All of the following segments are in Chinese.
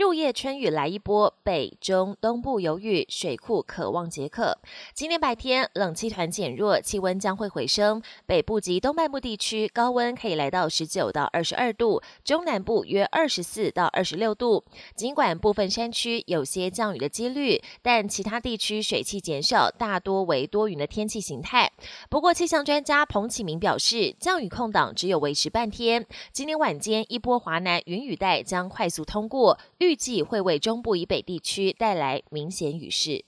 入夜春雨来一波，北中东部有雨，水库渴望解渴。今天白天冷气团减弱，气温将会回升。北部及东半部地区高温可以来到十九到二十二度，中南部约二十四到二十六度。尽管部分山区有些降雨的几率，但其他地区水汽减少，大多为多云的天气形态。不过气象专家彭启明表示，降雨空档只有维持半天。今天晚间一波华南云雨带将快速通过。预预计会为中部以北地区带来明显雨势。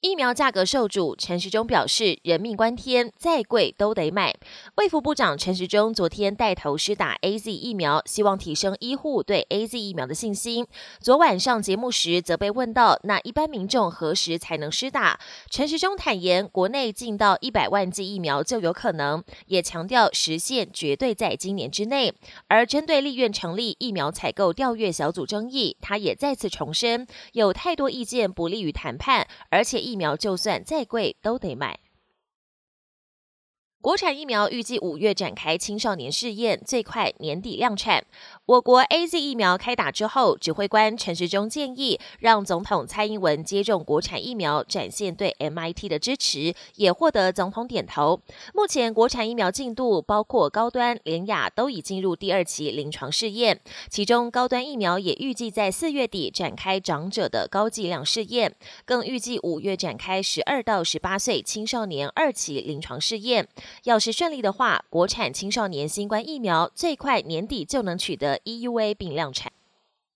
疫苗价格受阻，陈时中表示：“人命关天，再贵都得买。”卫福部长陈时中昨天带头施打 A Z 疫苗，希望提升医护对 A Z 疫苗的信心。昨晚上节目时，则被问到：“那一般民众何时才能施打？”陈时中坦言：“国内进到一百万剂疫苗就有可能，也强调实现绝对在今年之内。”而针对立院成立疫苗采购调阅小组争议，他也再次重申：“有太多意见不利于谈判，而且。”疫苗就算再贵都得买。国产疫苗预计五月展开青少年试验，最快年底量产。我国 A Z 疫苗开打之后，指挥官陈时中建议让总统蔡英文接种国产疫苗，展现对 M I T 的支持，也获得总统点头。目前国产疫苗进度包括高端、联雅都已进入第二期临床试验，其中高端疫苗也预计在四月底展开长者的高剂量试验，更预计五月展开十二到十八岁青少年二期临床试验。要是顺利的话，国产青少年新冠疫苗最快年底就能取得 EUA 并量产。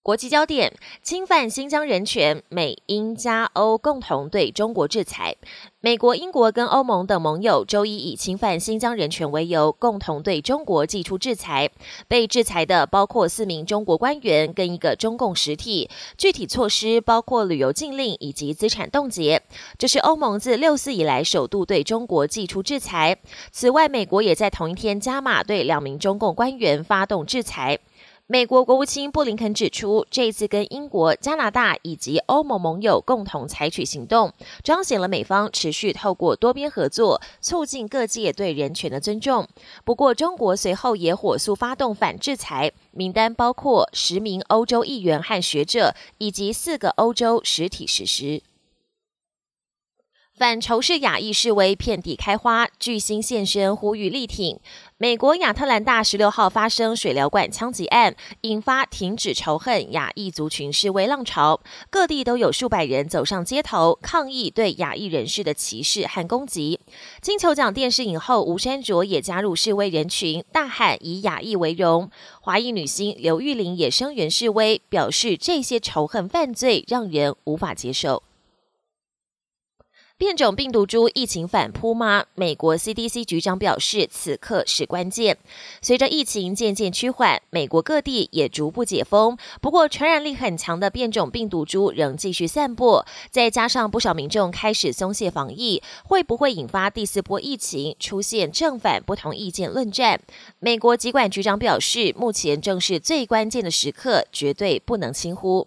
国际焦点：侵犯新疆人权，美英加欧共同对中国制裁。美国、英国跟欧盟等盟友周一以侵犯新疆人权为由，共同对中国寄出制裁。被制裁的包括四名中国官员跟一个中共实体。具体措施包括旅游禁令以及资产冻结。这是欧盟自六四以来首度对中国寄出制裁。此外，美国也在同一天加码对两名中共官员发动制裁。美国国务卿布林肯指出，这一次跟英国、加拿大以及欧盟盟友共同采取行动，彰显了美方持续透过多边合作，促进各界对人权的尊重。不过，中国随后也火速发动反制裁，名单包括十名欧洲议员和学者，以及四个欧洲实体实施。反仇视亚裔示威遍地开花，巨星现身呼吁力挺。美国亚特兰大十六号发生水疗馆枪击案，引发停止仇恨亚裔族群示威浪潮，各地都有数百人走上街头抗议对亚裔人士的歧视和攻击。金球奖电视影后吴珊卓也加入示威人群，大喊以亚裔为荣。华裔女星刘玉玲也声援示威，表示这些仇恨犯罪让人无法接受。变种病毒株疫情反扑吗？美国 CDC 局长表示，此刻是关键。随着疫情渐渐趋缓，美国各地也逐步解封。不过，传染力很强的变种病毒株仍继续散播，再加上不少民众开始松懈防疫，会不会引发第四波疫情？出现正反不同意见论战。美国疾管局长表示，目前正是最关键的时刻，绝对不能轻忽。